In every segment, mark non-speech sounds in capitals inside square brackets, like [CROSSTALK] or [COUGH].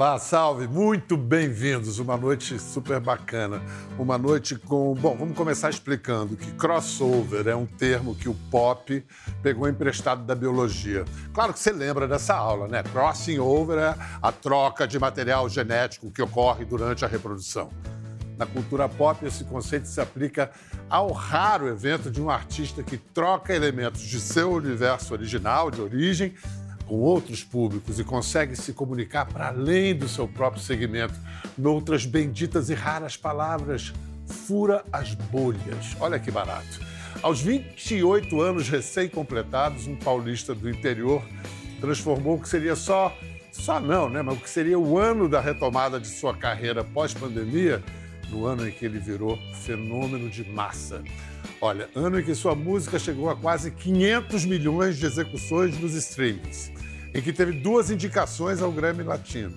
Olá, salve, muito bem-vindos. Uma noite super bacana. Uma noite com. Bom, vamos começar explicando que crossover é um termo que o pop pegou emprestado da biologia. Claro que você lembra dessa aula, né? Crossing over é a troca de material genético que ocorre durante a reprodução. Na cultura pop, esse conceito se aplica ao raro evento de um artista que troca elementos de seu universo original, de origem, com outros públicos e consegue se comunicar para além do seu próprio segmento, noutras benditas e raras palavras, fura as bolhas. Olha que barato. Aos 28 anos recém-completados, um paulista do interior transformou o que seria só, só não, né? Mas o que seria o ano da retomada de sua carreira pós-pandemia, no ano em que ele virou fenômeno de massa. Olha, ano em que sua música chegou a quase 500 milhões de execuções nos streamings em que teve duas indicações ao Grammy Latino.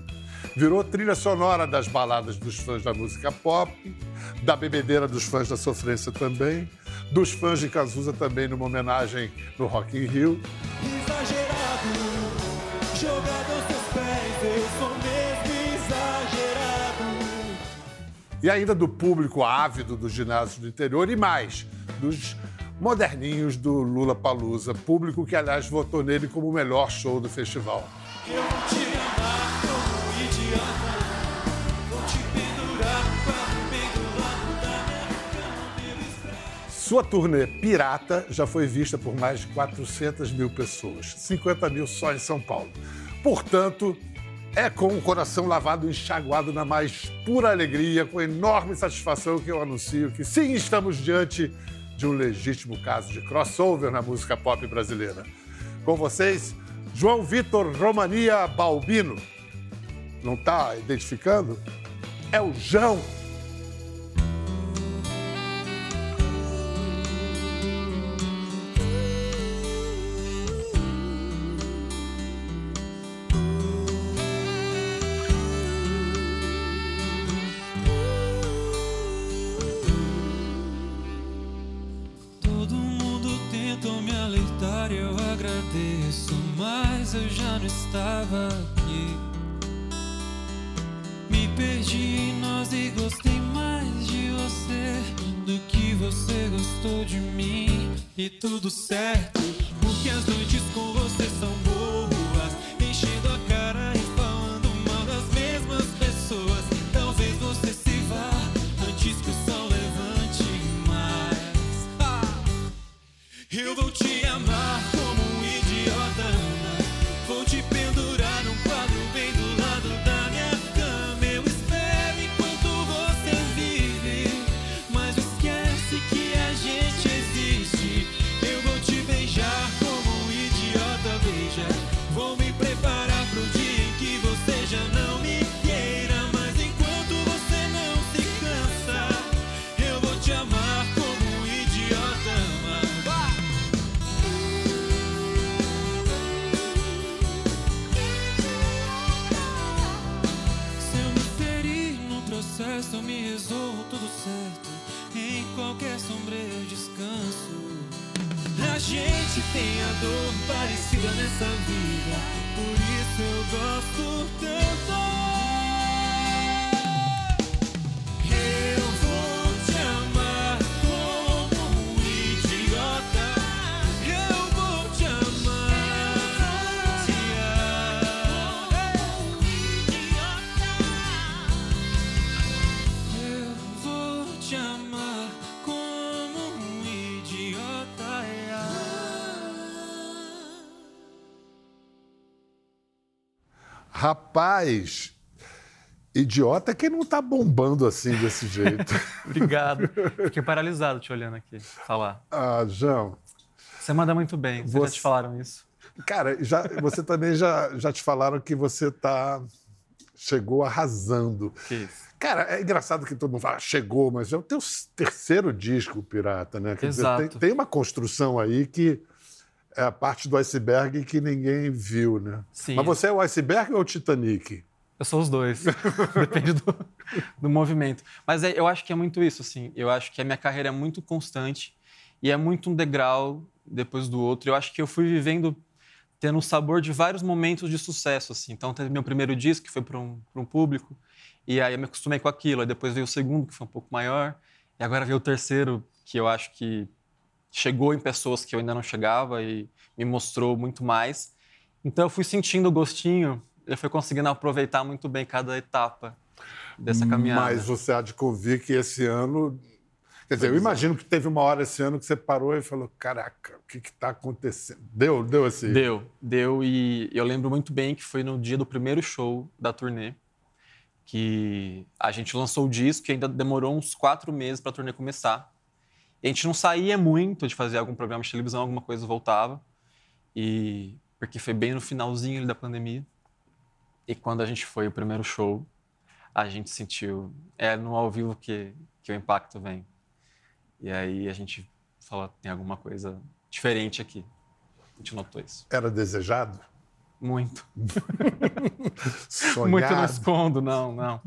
Virou trilha sonora das baladas dos fãs da música pop, da bebedeira dos fãs da sofrência também, dos fãs de Cazuza também numa homenagem no Rock in Rio. Exagerado, jogado aos seus pés, eu sou mesmo exagerado. E ainda do público ávido dos ginásios do interior e mais, dos moderninhos do Lula Palusa, público que, aliás, votou nele como o melhor show do festival. Eu vou te amar como idiota, vou te pendurar Sua turnê Pirata já foi vista por mais de 400 mil pessoas, 50 mil só em São Paulo. Portanto, é com o coração lavado e enxaguado na mais pura alegria, com enorme satisfação que eu anuncio que sim, estamos diante de um legítimo caso de crossover na música pop brasileira. Com vocês, João Vitor Romania Balbino. Não está identificando? É o João. Rapaz, idiota é quem não tá bombando assim desse jeito. [LAUGHS] Obrigado. Fiquei paralisado te olhando aqui falar. Ah, João. Você manda muito bem. Você... Já te falaram isso? Cara, já, você também já, já te falaram que você tá. Chegou arrasando. Que isso? Cara, é engraçado que todo mundo fala, chegou, mas é o teu terceiro disco, Pirata, né? Quer Exato. Dizer, tem, tem uma construção aí que é a parte do iceberg que ninguém viu, né? Sim. Mas você é o iceberg ou o Titanic? Eu sou os dois. [LAUGHS] Depende do, do movimento. Mas é, eu acho que é muito isso, assim. Eu acho que a minha carreira é muito constante e é muito um degrau depois do outro. Eu acho que eu fui vivendo tendo um sabor de vários momentos de sucesso, assim. Então, teve meu primeiro disco, que foi para um, um público, e aí eu me acostumei com aquilo. Aí depois veio o segundo, que foi um pouco maior, e agora veio o terceiro, que eu acho que chegou em pessoas que eu ainda não chegava e me mostrou muito mais. Então, eu fui sentindo o gostinho, eu fui conseguindo aproveitar muito bem cada etapa dessa caminhada. Mas você há de convir que esse ano Quer dizer, eu imagino que teve uma hora esse ano que você parou e falou: caraca, o que está acontecendo? Deu, deu esse. Deu, deu. E eu lembro muito bem que foi no dia do primeiro show da turnê que a gente lançou o disco e ainda demorou uns quatro meses para a turnê começar. A gente não saía muito de fazer algum programa de televisão, alguma coisa voltava. E porque foi bem no finalzinho da pandemia. E quando a gente foi o primeiro show, a gente sentiu é no ao vivo que que o impacto vem. E aí a gente falou, tem alguma coisa diferente aqui. A gente notou isso. Era desejado? Muito. Sonhado? Muito não escondo, não, não.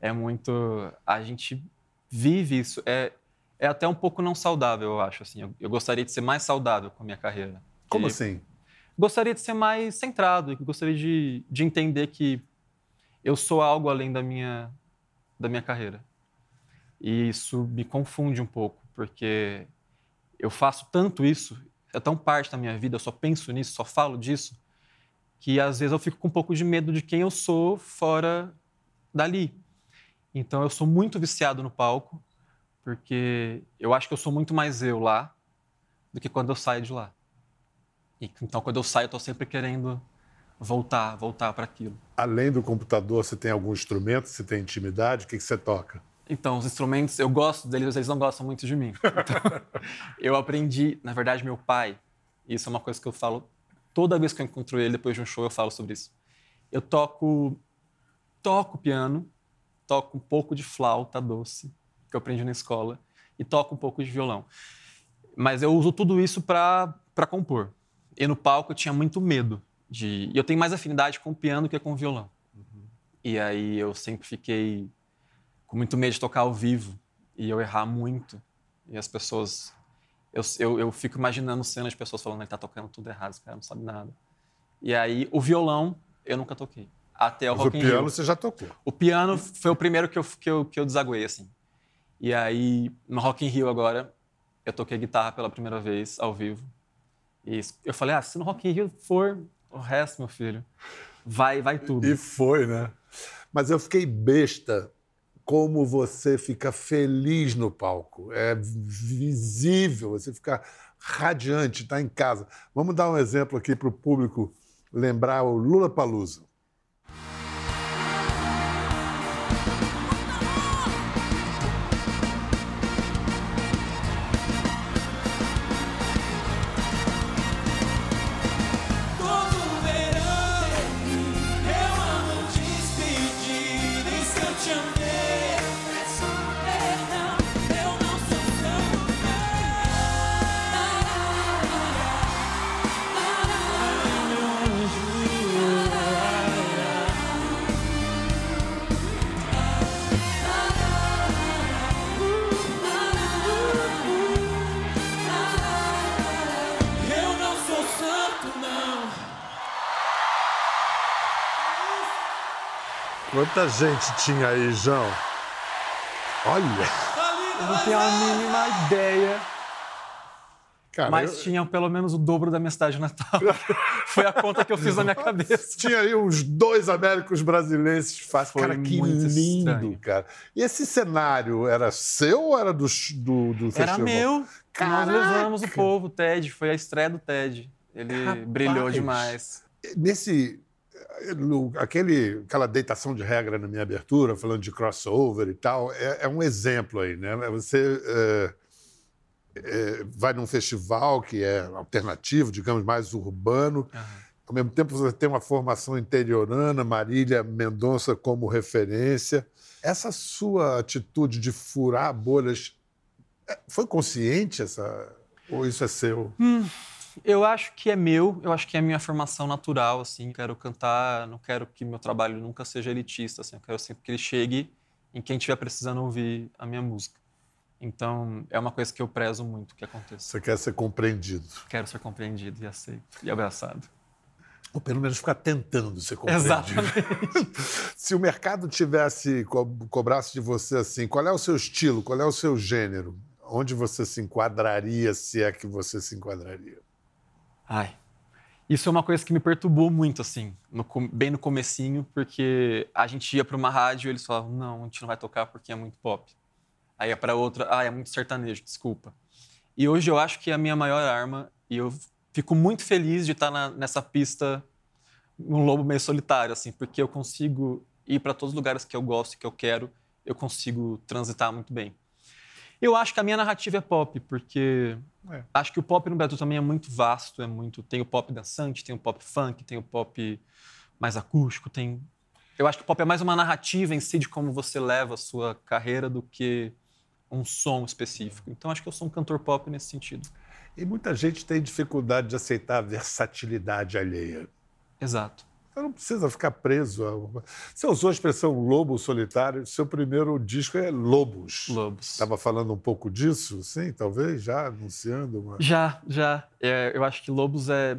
É muito... A gente vive isso. É, é até um pouco não saudável, eu acho. Assim. Eu, eu gostaria de ser mais saudável com a minha carreira. Como E assim? Gostaria de ser mais centrado. Gostaria de, de entender que eu sou algo além da minha, da minha carreira. E isso me confunde um pouco, porque eu faço tanto isso, é tão parte da minha vida, eu só penso nisso, só falo disso, que às vezes eu fico com um pouco de medo de quem eu sou fora dali. Então eu sou muito viciado no palco, porque eu acho que eu sou muito mais eu lá do que quando eu saio de lá. E, então quando eu saio, eu estou sempre querendo voltar, voltar para aquilo. Além do computador, você tem algum instrumento? Você tem intimidade? O que, que você toca? Então, os instrumentos, eu gosto deles, eles não gostam muito de mim. [LAUGHS] Então, eu aprendi, na verdade, meu pai, isso é uma coisa que eu falo toda vez que eu encontro ele depois de um show, eu falo sobre isso. Eu toco toco piano, toco um pouco de flauta doce, que eu aprendi na escola, e toco um pouco de violão. Mas eu uso tudo isso para compor. E no palco eu tinha muito medo de, e eu tenho mais afinidade com o piano que com o violão. E aí eu sempre fiquei com muito medo de tocar ao vivo e eu errar muito. E as pessoas. Eu, eu, eu fico imaginando cenas de pessoas falando que tá tocando tudo errado, esse cara não sabe nada. E aí, o violão, eu nunca toquei. Até o Mas o Rock in piano Rio. você já tocou. O piano foi o primeiro que eu, que eu, que eu desaguei, assim. E aí, no Rock in Rio agora, eu toquei guitarra pela primeira vez, ao vivo. E eu falei, ah, se no Rock in Rio for o resto, meu filho, vai, vai tudo. E foi, né? Mas eu fiquei besta como você fica feliz no palco. É visível, você fica radiante, está em casa. Vamos dar um exemplo aqui para o público lembrar o Lula Palusa. Quanta gente tinha aí, João? Olha! Eu não tenho a mínima ideia, Cara, mas eu- tinham pelo menos o dobro da minha cidade natal. [LAUGHS] Foi a conta que eu fiz na minha cabeça. Tinha aí uns dois Américos brasileiros fácil. Cara, que muito lindo, estranho. cara. E esse cenário era seu ou era do, do, do Era festival? meu. Caraca! Nós levamos o povo, o Ted. Foi a estreia do Ted. Ele Rapaz! brilhou demais. Nesse. No- aquele, aquela deitação de regra na minha abertura, falando de crossover e tal, é, é um exemplo aí, né? Você é, é, vai num festival que é alternativo, digamos, mais urbano. Ao mesmo tempo, você tem uma formação interiorana, Marília Mendonça como referência. Essa sua atitude de furar bolhas é, foi consciente essa ou isso é seu? Eu acho que é meu, eu acho que é a minha formação natural, assim. Quero cantar, não quero que meu trabalho nunca seja elitista, assim. Eu quero sempre que ele chegue em quem estiver precisando ouvir a minha música. Então, é uma coisa que eu prezo muito que aconteça. Você quer ser compreendido? Quero ser compreendido e aceito e abraçado. Ou pelo menos ficar tentando ser compreendido. Exatamente. [LAUGHS] Se o mercado tivesse, co cobrasse de você assim, qual é o seu estilo, qual é o seu gênero? Onde você se enquadraria, se é que você se enquadraria? Ai, isso é uma coisa que me perturbou muito, assim, no, bem no comecinho, porque a gente ia para uma rádio e eles falavam, não, a gente não vai tocar porque é muito pop. Aí ia para outra, ah, é muito sertanejo, desculpa. E hoje eu acho que é a minha maior arma e eu fico muito feliz de estar na, nessa pista um lobo meio solitário, assim, porque eu consigo ir para todos os lugares que eu gosto que eu quero, eu consigo transitar muito bem. Eu acho que a minha narrativa é pop, porque é. acho que o pop no Brasil também é muito vasto, é muito tem o pop dançante, tem o pop funk, tem o pop mais acústico, tem eu acho que o pop é mais uma narrativa em si de como você leva a sua carreira do que um som específico. Então acho que eu sou um cantor pop nesse sentido. E muita gente tem dificuldade de aceitar a versatilidade alheia. Exato. Você não precisa ficar preso. A... Você usou a expressão lobo solitário. Seu primeiro disco é Lobos. Lobos. Estava falando um pouco disso, sim, talvez, já anunciando uma... Já, já. É, eu acho que Lobos é,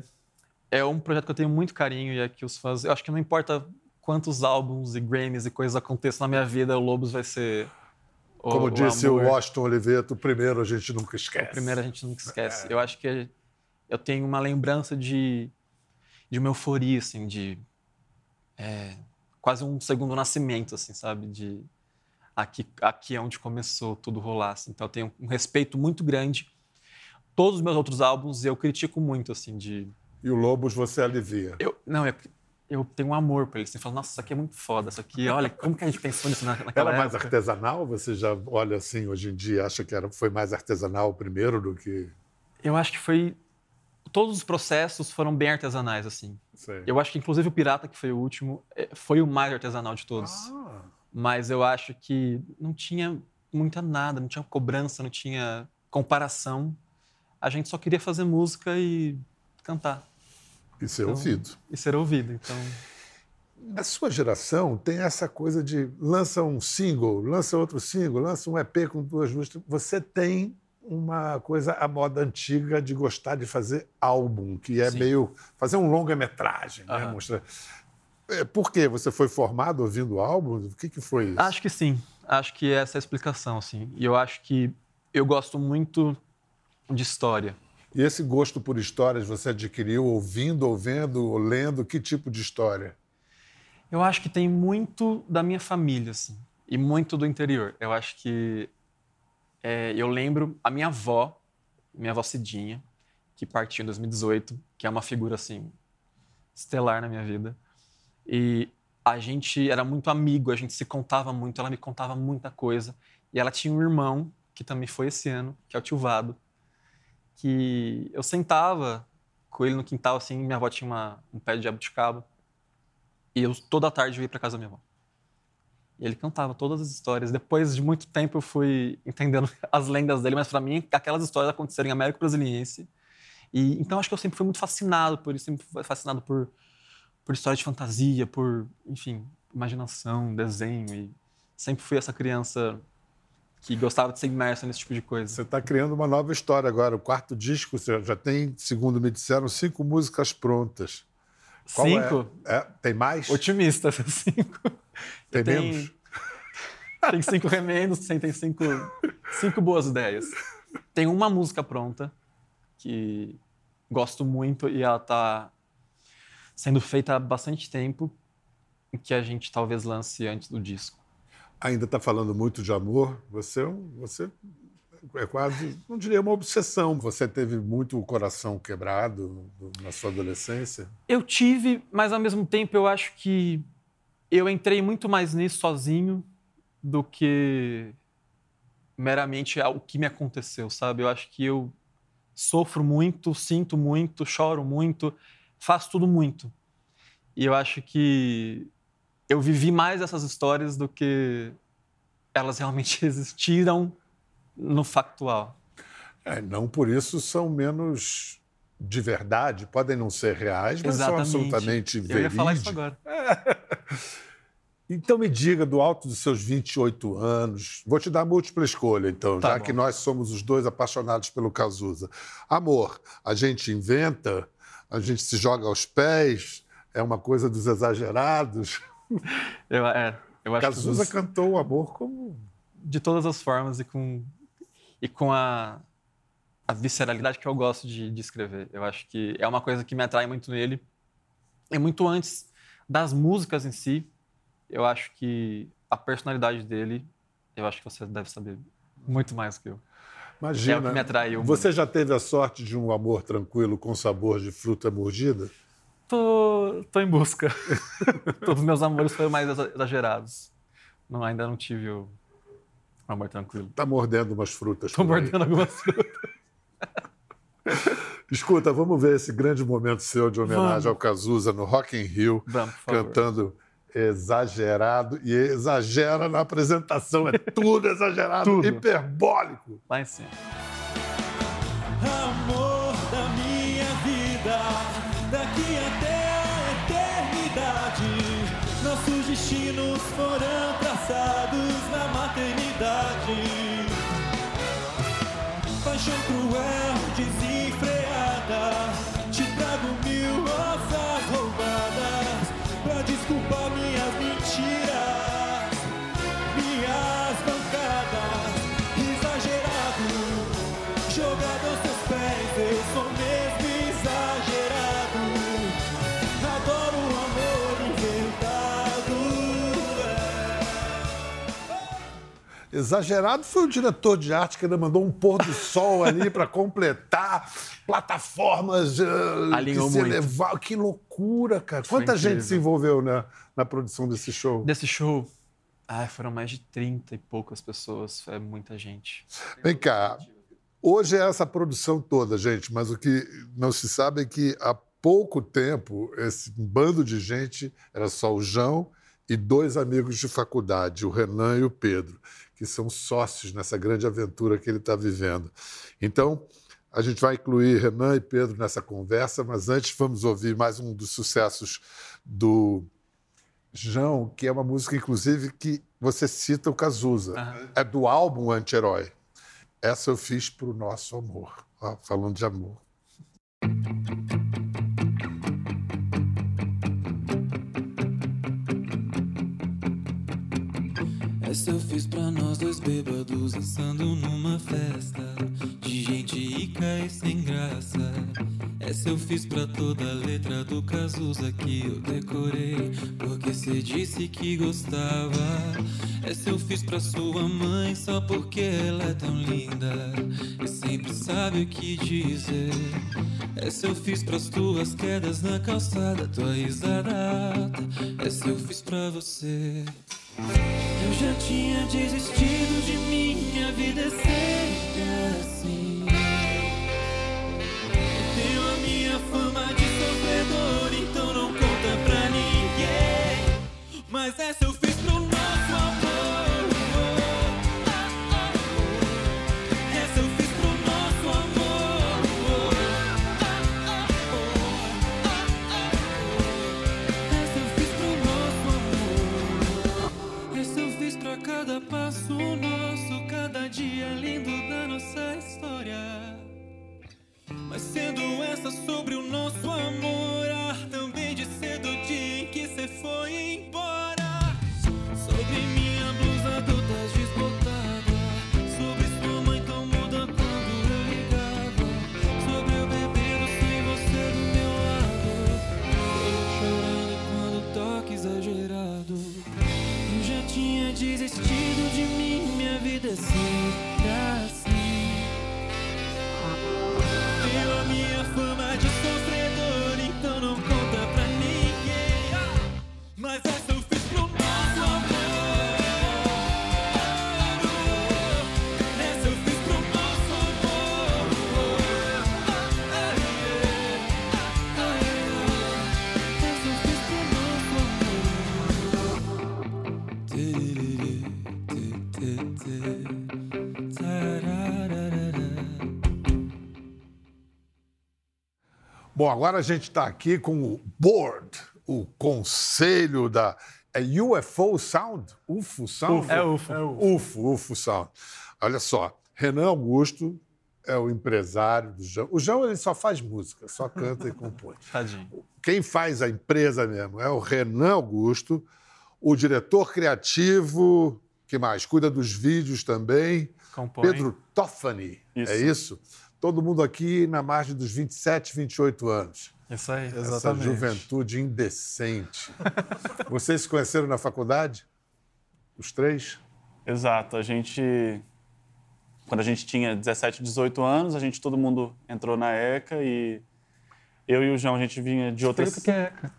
é um projeto que eu tenho muito carinho e é que os fãs... Eu acho que não importa quantos álbuns e Grammys e coisas aconteçam na minha vida, o Lobos vai ser o, Como disse o, o Washington Oliveto, o primeiro a gente nunca esquece. O primeiro a gente nunca esquece. É. Eu acho que eu tenho uma lembrança de, de uma euforia, assim, de é, quase um segundo nascimento, assim, sabe? De aqui, aqui é onde começou tudo rolar. Assim. Então eu tenho um respeito muito grande. Todos os meus outros álbuns eu critico muito, assim, de... E o Lobos você alivia? Eu, não, eu, eu tenho um amor por ele. Você fala, nossa, isso aqui é muito foda. Isso aqui, olha, como que a gente pensou nisso na, naquela Era mais época? artesanal? Você já olha assim, hoje em dia, acha que era, foi mais artesanal primeiro do que... Eu acho que foi... Todos os processos foram bem artesanais, assim. Sei. Eu acho que, inclusive, o Pirata, que foi o último, é, foi o mais artesanal de todos. Ah. Mas eu acho que não tinha muita nada, não tinha cobrança, não tinha comparação. A gente só queria fazer música e cantar. E ser então, ouvido. E ser ouvido, então... Na sua geração, tem essa coisa de lança um single, lança outro single, lança um EP com duas músicas. Você tem uma coisa à moda antiga de gostar de fazer álbum, que é Sim. meio fazer um longa-metragem, né? Mostrar. É, por quê? Você foi formado ouvindo álbuns? O que, que foi isso? Acho que sim. Acho que essa é a explicação, assim. E eu acho que eu gosto muito de história. E esse gosto por histórias você adquiriu ouvindo, ouvendo, lendo? Que tipo de história? Eu acho que tem muito da minha família, assim, e muito do interior. Eu acho que é, eu lembro a minha avó, minha avó Cidinha, que partiu em 2018, que é uma figura assim estelar na minha vida. E a gente era muito amigo, a gente se contava muito, ela me contava muita coisa. E ela tinha um irmão que também foi esse ano, que é o tio Vado, que eu sentava com ele no quintal, assim, minha avó tinha uma, um pé de jabuticaba, e eu toda tarde eu ia para casa da minha avó. E ele cantava todas as histórias. Depois de muito tempo eu fui entendendo [LAUGHS] as lendas dele, mas para mim aquelas histórias aconteceram em América Brasiliense. E então acho que eu sempre fui muito fascinado por isso, sempre fui fascinado por por história de fantasia, por, enfim, imaginação, desenho e sempre fui essa criança que gostava de ser imersa nesse tipo de coisa. Você está criando uma nova história agora. O quarto disco, você já tem, segundo me disseram, cinco músicas prontas. Qual é? cinco? É? É, tem mais? Otimista, [LAUGHS] cinco. Tem menos? [LAUGHS] Tem cinco remendos, tem cinco, cinco boas ideias. Tem uma música pronta que gosto muito e ela está sendo feita há bastante tempo que a gente talvez lance antes do disco ainda está falando muito de amor, você, é você é quase, não diria uma obsessão. Você teve muito o coração quebrado na sua adolescência? Eu tive, mas ao mesmo tempo eu acho que eu entrei muito mais nisso sozinho do que meramente o que me aconteceu, sabe? Eu acho que eu sofro muito, sinto muito, choro muito, faço tudo muito. E eu acho que eu vivi mais essas histórias do que elas realmente [LAUGHS] existiram no factual. É, não por isso são menos de verdade, podem não ser reais, mas Exatamente. são absolutamente verídicos. Eu ia falar isso agora. É. [LAUGHS] Então me diga, do alto dos seus 28 anos, vou te dar múltipla escolha, então, tá já bom. que nós somos os dois apaixonados pelo Cazuza. Amor, a gente inventa, a gente se joga aos pés, é uma coisa dos exagerados. [LAUGHS] Eu, é, eu acho Cazuza que cantou o amor como. de todas as formas e com, e com a, a visceralidade que eu gosto de, de escrever. Eu acho que é uma coisa que me atrai muito nele. E muito antes das músicas em si, eu acho que a personalidade dele, eu acho que você deve saber muito mais que eu. Imagina. É o que me atraiu. Você já teve a sorte de um amor tranquilo com sabor de fruta mordida? Tô, tô em busca. [LAUGHS] Todos os meus amores foram mais exa- exagerados. Não, ainda não tive o amor tranquilo. Tá mordendo umas frutas. Tô mordendo algumas [LAUGHS] frutas. Escuta, vamos ver esse grande momento seu de homenagem Vamos. ao Cazuza no Rock in Rio, Vamos, cantando exagerado e exagera na apresentação, é tudo exagerado, Tudo. hiperbólico. Lá em cima. Amor da minha vida, daqui até destinos foram traçados na maternidade. Paixão cruel, desenfreada. Exagerado foi o diretor de arte que ainda mandou um pôr do sol ali para completar plataformas que Alinhou se muito. Que loucura, cara. Foi Quanta gente incrível. se envolveu na, na produção desse show? Desse show, foram mais de 30 e poucas pessoas. É muita gente. Vem cá. Hoje é essa produção toda, gente, mas o que não se sabe é que há pouco tempo esse bando de gente era só o João e dois amigos de faculdade, o Renan e o Pedro, que são sócios nessa grande aventura que ele está vivendo. Então, a gente vai incluir Renan e Pedro nessa conversa, mas antes vamos ouvir mais um dos sucessos do João, que é uma música, inclusive, que você cita o Cazuza. Aham. É do álbum Anti-Herói. Essa eu fiz pro nosso amor. Ó, falando de amor. Essa eu fiz pra nós dois bêbados dançando numa festa de gente rica e sem graça. Essa eu fiz pra toda a letra do Cazuza que eu decorei, porque cê disse que gostava. Essa eu fiz pra sua mãe só porque ela é tão linda e sempre sabe o que dizer. Essa eu fiz pras tuas quedas na calçada, tua risada. Essa eu fiz pra você. Eu já tinha desistido de minha vida é sempre assim. Eu tenho a minha fama de sofredor, então não conta pra ninguém. Mas essa passo nosso, cada dia lindo da nossa história. Mas sendo essa sobre o nosso amor, ah, também de cedo o dia em que cê foi embora. Sobre minha blusa toda desbotada, sobre sua mãe tão muda quando eu ligava, sobre eu bebendo sem você do meu lado, eu chorando quando toque exagerado. Eu já tinha desistido de mim, minha Bom, agora a gente está aqui com o board, o conselho da. É UFO Sound? UFO Sound? É UFO. UFO, UFO Sound. Olha só, Renan Augusto é o empresário do João. O João ele só faz música, só canta e compõe. [LAUGHS] Tadinho. Quem faz a empresa mesmo é o Renan Augusto, o diretor criativo, que mais? Cuida dos vídeos também. Compõe. Pedro Toffani, Isso. é isso? Todo mundo aqui na margem dos 27, 28 anos. Isso aí. Essa Exatamente. juventude indecente. [LAUGHS] Vocês se conheceram na faculdade? Os três? Exato. A gente. Quando a gente tinha 17, 18 anos, a gente todo mundo entrou na ECA e eu e o João, a gente vinha de outra Explica o que é, cara.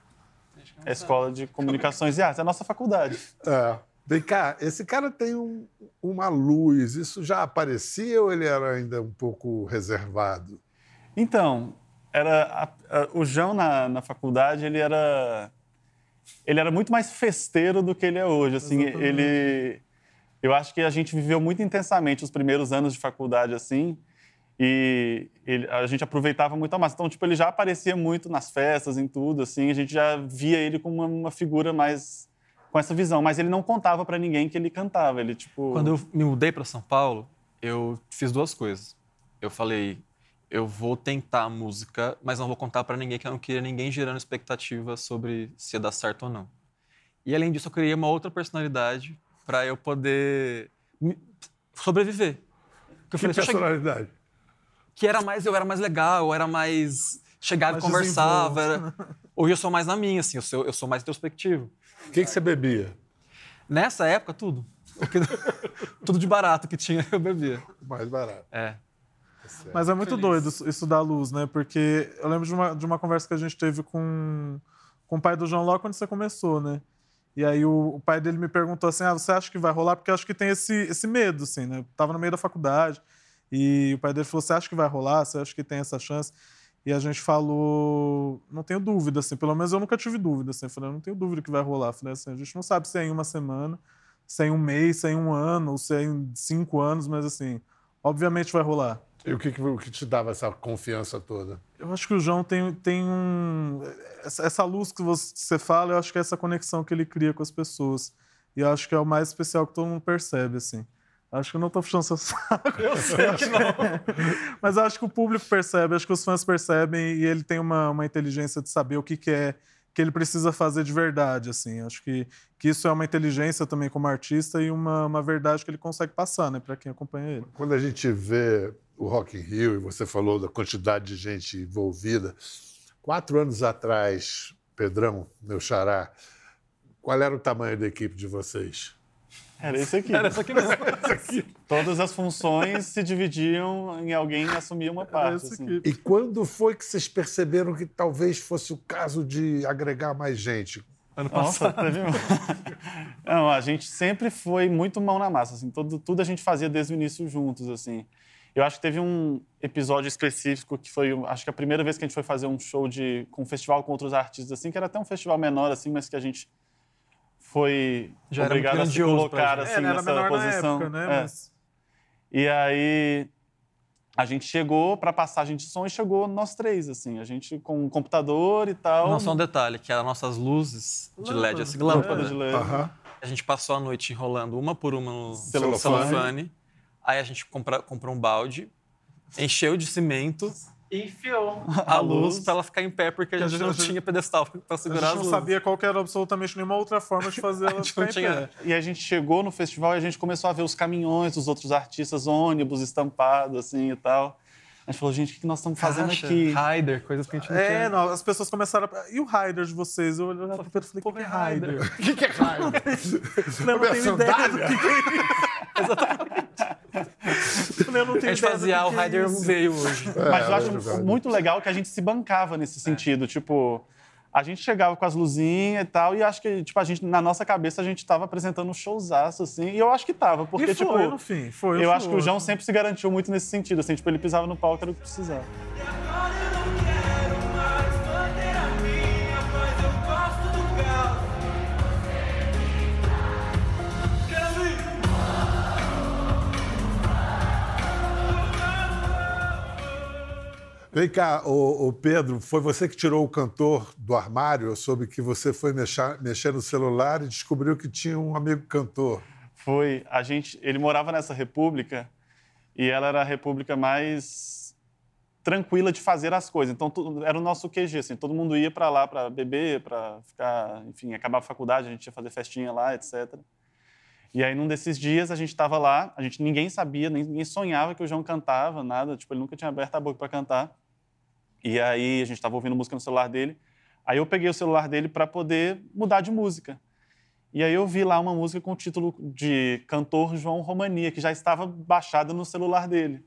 a escola de comunicações e artes, é a nossa faculdade. É. Vem cá, esse cara tem um- uma luz. Isso já aparecia ou ele era ainda um pouco reservado? Então, era a- a- o João na, na faculdade, ele era ele era muito mais festeiro do que ele é hoje, assim, ele eu acho que a gente viveu muito intensamente os primeiros anos de faculdade assim, e ele- a gente aproveitava muito a massa. Então, tipo, ele já aparecia muito nas festas, em tudo, assim, a gente já via ele como uma, uma figura mais com essa visão, mas ele não contava pra ninguém que ele cantava, ele tipo Quando eu me mudei para São Paulo, eu fiz duas coisas. Eu falei, eu vou tentar a música, mas não vou contar para ninguém que eu não queria ninguém gerando expectativa sobre se ia dar certo ou não. E além disso, eu criei uma outra personalidade para eu poder sobreviver. Porque eu Que falei, personalidade? que era mais eu era mais legal, eu era mais chegava Mais e conversava. Era... Hoje eu sou mais na minha, assim, eu sou, eu sou mais introspectivo. O que, que você bebia? Nessa época, tudo. Porque- [LAUGHS] tudo de barato que tinha, eu bebia. Mais barato. É. Mas é muito doido isso- isso da luz, né? Porque eu lembro de uma, de uma conversa que a gente teve com, com o pai do João logo quando você começou, né? E aí o, o pai dele me perguntou assim, ah, você acha que vai rolar? Porque eu acho que tem esse, esse medo, assim, né? Eu tava no meio da faculdade e o pai dele falou, você acha que vai rolar? Você acha que tem essa chance? E a gente falou, não tenho dúvida, assim, pelo menos eu nunca tive dúvida, assim, eu falei, eu não tenho dúvida que vai rolar. Eu falei assim, a gente não sabe se é em uma semana, se é em um mês, se é em um ano, ou se é em cinco anos, mas assim, obviamente vai rolar. E o que, o que te dava essa confiança toda? Eu acho que o João tem, tem um. Essa, essa luz que você fala, eu acho que é essa conexão que ele cria com as pessoas. E eu acho que é o mais especial que todo mundo percebe, assim. Acho que eu não tô puxando seu [LAUGHS] saco. Eu sei que não. [LAUGHS] Mas acho que o público percebe, acho que os fãs percebem e ele tem uma, uma inteligência de saber o que, que é que ele precisa fazer de verdade, assim. Acho que, que isso é uma inteligência também como artista e uma, uma verdade que ele consegue passar, né, para quem acompanha ele. Quando a gente vê o Rock in Rio, e você falou da quantidade de gente envolvida, quatro anos atrás, Pedrão, meu xará, qual era o tamanho da equipe de vocês? Era esse aqui. Era isso aqui mesmo. [LAUGHS] Todas as funções se dividiam em alguém assumir uma parte. Assim. aqui. E quando foi que vocês perceberam que talvez fosse o caso de agregar mais gente? Ano Nossa, passado. um- [LAUGHS] Não, a gente sempre foi muito mão na massa, assim, tudo, tudo a gente fazia desde o início juntos, assim. Eu acho que teve um episódio específico que foi, acho que a primeira vez que a gente foi fazer um show de com um festival com outros artistas, assim, que era até um festival menor, assim, mas que a gente foi Já obrigado a se colocar assim É, nessa posição. época, né? É. Mas- E aí a gente chegou para passagem de som e chegou nós três, assim, a gente com um computador e tal. Não, só um detalhe, que as nossas luzes de LED, assim, lâmpada de LED. A gente passou a noite enrolando uma por uma no Celofane. celofane. Aí a gente compra, comprou um balde, encheu de cimento E enfiou. a luz. luz para ela ficar em pé, porque a Que a gente gente- não tinha pedestal para A segurar gente as não luzes. sabia qual era absolutamente nenhuma outra forma de fazer [LAUGHS] ela gente ficar não em tinha- pé. E a gente chegou no festival e a gente começou a ver os caminhões dos outros artistas, ônibus estampados, assim, e tal. A gente falou, gente, o que nós estamos fazendo Caixa, aqui? Rider, coisas que a gente não É, tinha. não, as pessoas começaram a... E o Rider de vocês? Eu olhava pro Pedro e falei, o [LAUGHS] que, que é Rider? O que, que é? Eu não Minha tenho ideia do que, que é [LAUGHS] isso. Eu não A tenho gente ideia fazia, o é isso. veio hoje. Mas eu É, acho verdade. muito legal que a gente se bancava nesse sentido. Tipo, a gente chegava com as luzinhas e tal, e acho que, tipo, a gente, na nossa cabeça, a gente tava apresentando um showzaço, assim, e eu acho que tava, porque, E foi, tipo. no fim, foi Eu acho que o João sempre se garantiu muito nesse sentido, assim, tipo, ele pisava no palco, era o que precisava. Vem cá, o, Pedro, foi você que tirou o cantor do armário? Eu soube que você foi mexer, mexer no celular e descobriu que tinha um amigo cantor. Foi, a gente, ele morava nessa república E ela era a república mais tranquila de fazer as coisas. Então, era o nosso QG, assim, todo mundo ia para lá para beber, para ficar, enfim, acabar a faculdade, a gente ia fazer festinha lá, etc. E aí, num desses dias, a gente estava lá, a gente ninguém sabia, ninguém sonhava que o João cantava, nada, tipo, ele nunca tinha aberto a boca para cantar. E aí, a gente estava ouvindo música no celular dele. Aí eu peguei o celular dele para poder mudar de música. E aí eu vi lá uma música com o título de Cantor João Romania, que já estava baixada no celular dele.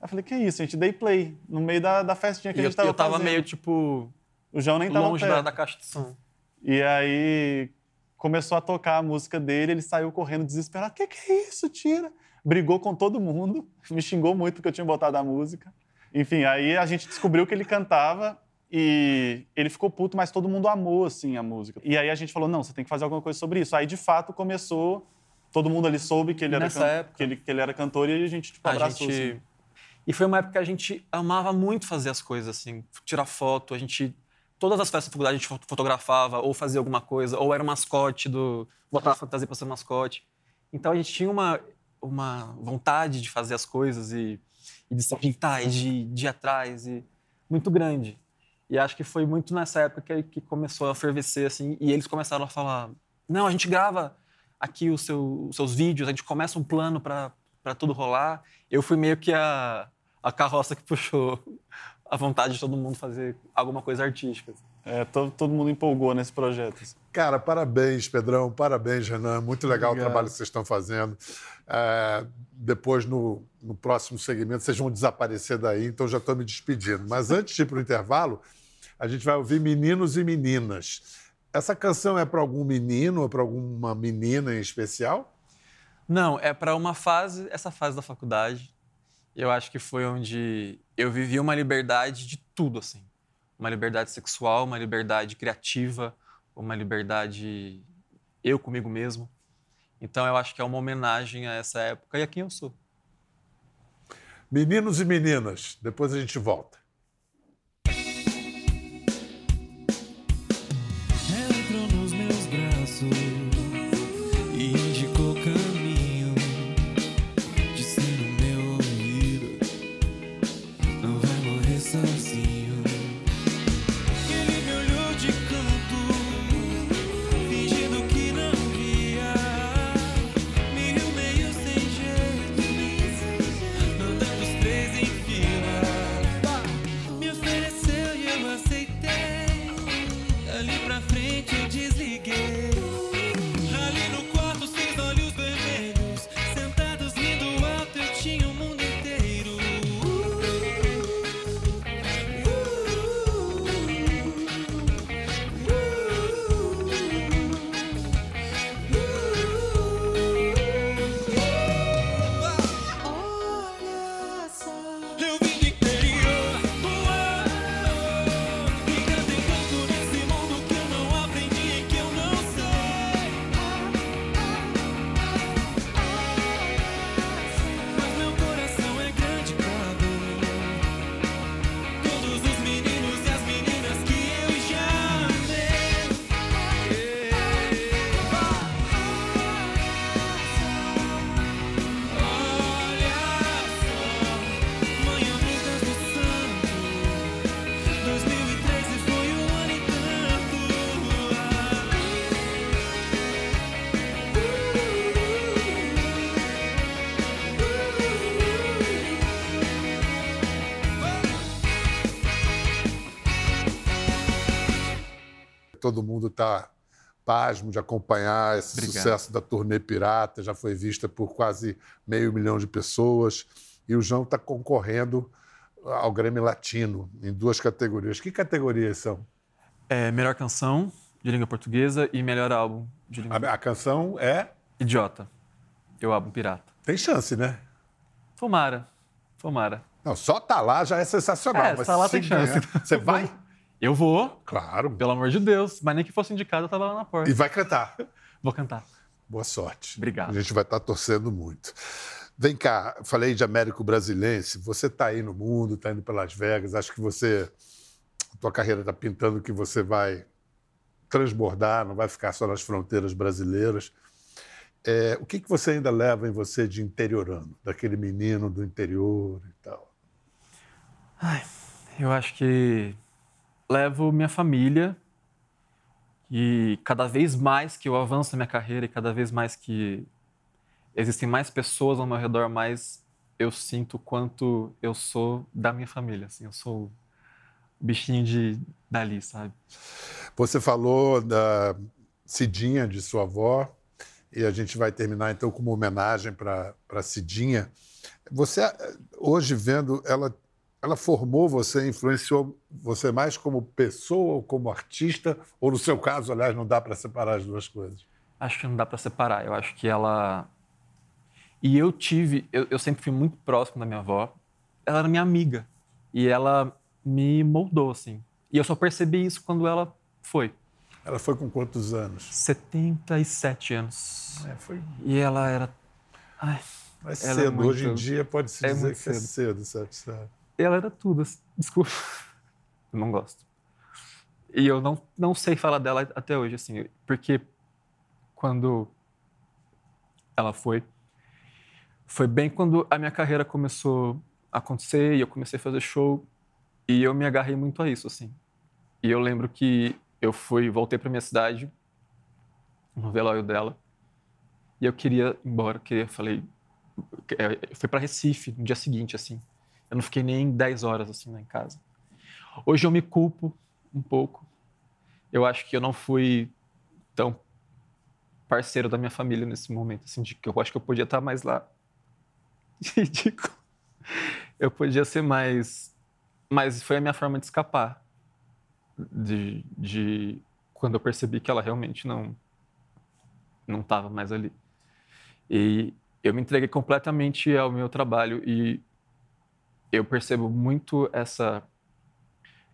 Aí eu falei, que isso, a gente dei play no meio da, da festinha que E a eu, gente estava eu tava fazendo. meio, tipo, O João nem estava longe perto. da, da caixa de som. E aí começou a tocar a música dele, ele saiu correndo desesperado. Que que é isso? Tira. Brigou com todo mundo, [LAUGHS] me xingou muito porque eu tinha botado a música. Enfim, aí a gente descobriu que ele cantava e ele ficou puto, mas todo mundo amou assim a música. E aí a gente falou: "Não, você tem que fazer alguma coisa sobre isso". Aí de fato começou Todo mundo ali soube que ele era, Nessa época- que ele, que ele era cantor e a gente tipo, A abraçou. gente... assim. E foi uma época que a gente amava muito fazer as coisas, assim, tirar foto, a gente... Todas as festas da faculdade a gente fo- fotografava, ou fazia alguma coisa, ou era o mascote do... Botava fantasia pra ser mascote. Então a gente tinha uma, uma vontade de fazer as coisas e, e de se pintar e de, de ir atrás, e muito grande. E acho que foi muito nessa época que, que começou a fervecer, assim, e eles começaram a falar: não, a gente grava aqui o seu- os seus vídeos, a gente começa um plano para tudo rolar. Eu fui meio que a, a carroça que [LAUGHS] puxou a vontade de todo mundo fazer alguma coisa artística. É, todo, todo mundo empolgou nesse projeto. Cara, parabéns, Pedrão, parabéns, Renan. Muito legal Obrigado. o trabalho que vocês estão fazendo. É, depois, no, no próximo segmento, vocês vão desaparecer daí, então já estou me despedindo. Mas [LAUGHS] antes de ir para o intervalo, a gente vai ouvir Meninos e Meninas. Essa canção é para algum menino ou para alguma menina em especial? Não, é para uma fase, essa fase da faculdade. Eu acho que foi onde eu vivi uma liberdade de tudo, assim. Uma liberdade sexual, uma liberdade criativa, uma liberdade eu comigo mesmo. Então eu acho que é uma homenagem a essa época e a quem eu sou. Meninos e Meninas. Depois a gente volta. Todo mundo está pasmo de acompanhar esse Obrigado. sucesso da turnê Pirata, já foi vista por quase meio milhão de pessoas. E o João está concorrendo ao Grêmio Latino em duas categorias. Que categorias são? É, melhor canção de língua portuguesa e melhor álbum de língua A, a canção é. idiota. Eu álbum pirata. Tem chance, né? Tomara. Tomara. Não, só tá lá já é sensacional. É, mas tá lá tem chance. ganhar- Você [LAUGHS] vai? Eu vou, Claro. pelo amor de Deus. Mas nem que fosse indicado, eu tava lá na porta. E vai cantar. Vou cantar. Boa sorte. Obrigado. A gente vai estar torcendo muito. Vem cá, falei de Américo Brasilense. Você está aí no mundo, está indo para Las Vegas. Acho que você, a tua carreira está pintando que você vai transbordar, não vai ficar só nas fronteiras brasileiras. É, o que, que você ainda leva em você de interiorano, daquele menino do interior e tal? Eu acho que levo minha família e cada vez mais que eu avanço na minha carreira e cada vez mais que existem mais pessoas ao meu redor, mais eu sinto quanto eu sou da minha família. Assim, eu sou o bichinho de dali, sabe? Você falou da Cidinha, de sua avó, e a gente vai terminar então com uma homenagem para Cidinha. Você, hoje vendo, ela, ela formou você, influenciou você mais como pessoa ou como artista? Ou no seu caso, aliás, não dá para separar as duas coisas? Acho que não dá para separar. Eu acho que ela. E eu tive. Eu, eu sempre fui muito próximo da minha avó. Ela era minha amiga. E ela me moldou, assim. E eu só percebi isso quando ela foi. Ela foi com quantos anos? 77 anos. É, foi E ela era. Ai, mais Ela é cedo. muito- Hoje em dia pode-se é dizer que é cedo, sabe? sabe? Ela era tudo. assim. [LAUGHS] Desculpa. Eu não gosto. E eu não, não sei falar dela até hoje, assim, porque quando ela foi, foi bem quando a minha carreira começou a acontecer e eu comecei a fazer show e eu me agarrei muito a isso, assim. E eu lembro que eu fui, voltei para minha cidade no velório dela e eu queria ir embora, queria, falei, eu fui para Recife no dia seguinte, assim. Eu não fiquei nem 10 horas assim lá em casa. Hoje eu me culpo um pouco. Eu acho que eu não fui tão parceiro da minha família nesse momento, assim, de que eu acho que eu podia estar mais lá. Ridículo. [LAUGHS] Eu podia ser mais, mas foi a minha forma de escapar de, de quando eu percebi que ela realmente não não estava mais ali. E eu me entreguei completamente ao meu trabalho e eu percebo muito essa.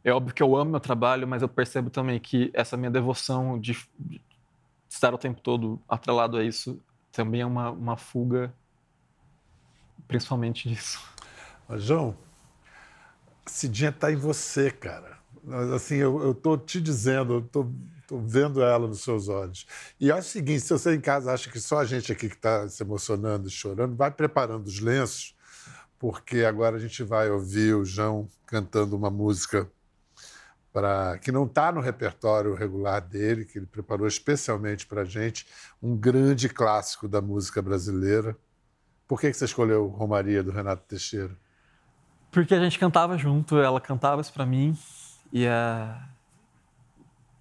É óbvio que eu amo meu trabalho, mas eu percebo também que essa minha devoção de, de estar o tempo todo atrelado a isso também é uma, uma fuga, principalmente disso. João, Cidinha está em você, cara. Assim, eu, tô te dizendo, eu tô, tô vendo ela nos seus olhos. E acho o seguinte, se você em casa acha que só a gente aqui que está se emocionando e chorando, vai preparando os lenços, porque agora a gente vai ouvir o João cantando uma música para que não está no repertório regular dele, que ele preparou especialmente para a gente, um grande clássico da música brasileira. Por que, que você escolheu Romaria, do Renato Teixeira? Porque a gente cantava junto, ela cantava isso pra mim e é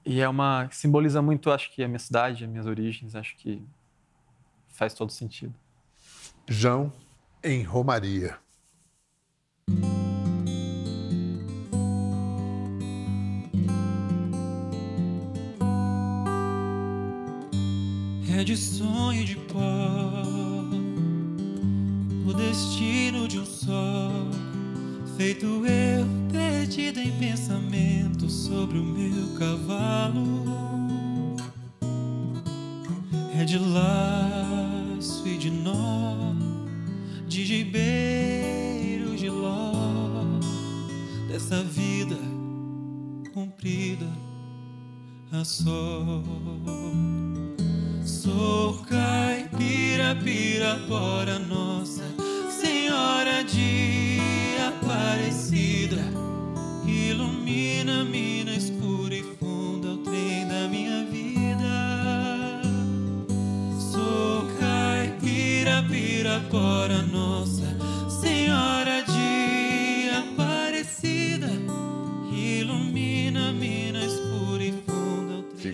e é uma simboliza muito, acho que a minha cidade, as minhas origens, acho que faz todo sentido. João em Romaria. É de sonho de pó O destino de um só Feito eu perdido em pensamento Sobre o meu cavalo. É de laço e de nó De gibeiro Dessa vida comprida a sol. Sou caipira, pirapora, nossa Senhora de Aparecida. Ilumina mina escura e funda o trem da minha vida. Sou caipira, pirapora, nossa